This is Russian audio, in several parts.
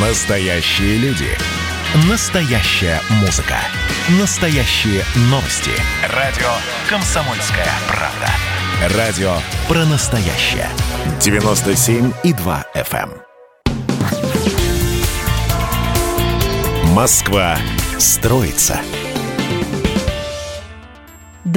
Настоящие люди. Настоящая музыка. Настоящие новости. Радио «Комсомольская правда». Радио про настоящее. 97,2 FM. эм. Москва строится.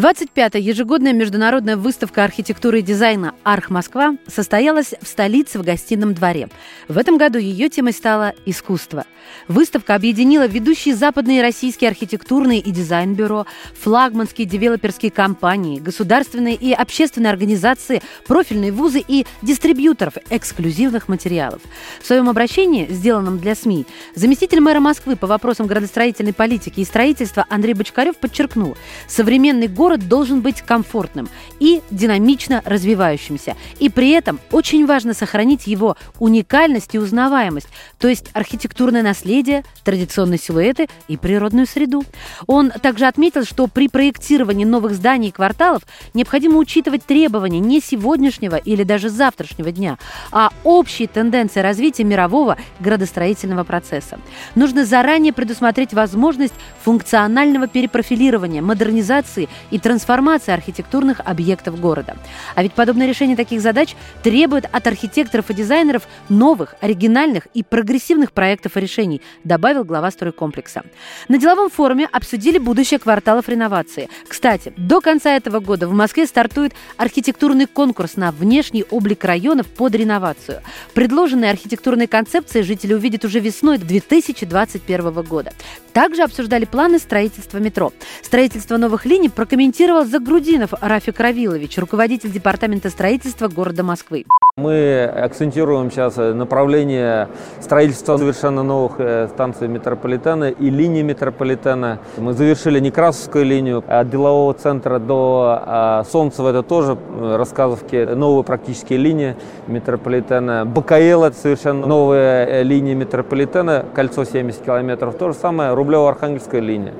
25-я ежегодная международная выставка архитектуры и дизайна «Арх Москва» состоялась в столице в гостином дворе. В этом году ее темой стало «Искусство». Выставка объединила ведущие западные российские архитектурные и дизайн-бюро, флагманские девелоперские компании, государственные и общественные организации, профильные вузы и дистрибьюторов эксклюзивных материалов. В своем обращении, сделанном для СМИ, заместитель мэра Москвы по вопросам градостроительной политики и строительства Андрей Бочкарев подчеркнул, современный город должен быть комфортным и динамично развивающимся. И при этом очень важно сохранить его уникальность и узнаваемость, то есть архитектурное наследие, традиционные силуэты и природную среду. Он также отметил, что при проектировании новых зданий и кварталов необходимо учитывать требования не сегодняшнего или даже завтрашнего дня, а общие тенденции развития мирового градостроительного процесса. Нужно заранее предусмотреть возможность функционального перепрофилирования, модернизации и трансформации архитектурных объектов города. А ведь подобное решение таких задач требует от архитекторов и дизайнеров новых, оригинальных и прогрессивных проектов и решений, добавил глава стройкомплекса. На деловом форуме обсудили будущее кварталов реновации. Кстати, до конца этого года в Москве стартует архитектурный конкурс на внешний облик районов под реновацию. Предложенные архитектурные концепции жители увидят уже весной 2021 года. Также обсуждали планы строительства метро. Строительство новых линий прокомментировал Загрудинов Рафик Равилович, руководитель департамента строительства города Москвы. Мы акцентируем сейчас направление строительства совершенно новых э, станций метрополитена и линий метрополитена. Мы завершили Некрасовскую линию от делового центра до а, Солнцева. Это тоже э, рассказовки, новые практические линии метрополитена. БКЛ – это совершенно новая э, линия метрополитена, кольцо 70 километров. То же самое Рублево-Архангельская линия.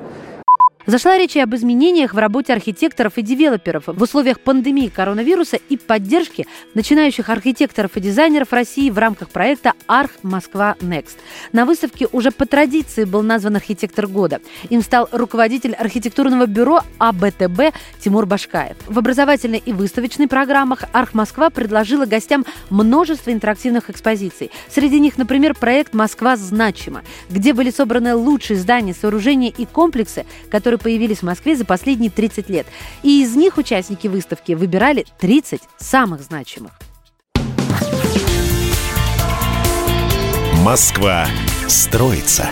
Зашла речь и об изменениях в работе архитекторов и девелоперов в условиях пандемии коронавируса и поддержки начинающих архитекторов и дизайнеров России в рамках проекта «Арх Москва Next». На выставке уже по традиции был назван архитектор года. Им стал руководитель архитектурного бюро АБТБ Тимур Башкаев. В образовательной и выставочной программах «Арх Москва» предложила гостям множество интерактивных экспозиций. Среди них, например, проект «Москва значима», где были собраны лучшие здания, сооружения и комплексы, которые которые появились в Москве за последние 30 лет. И из них участники выставки выбирали 30 самых значимых. Москва строится.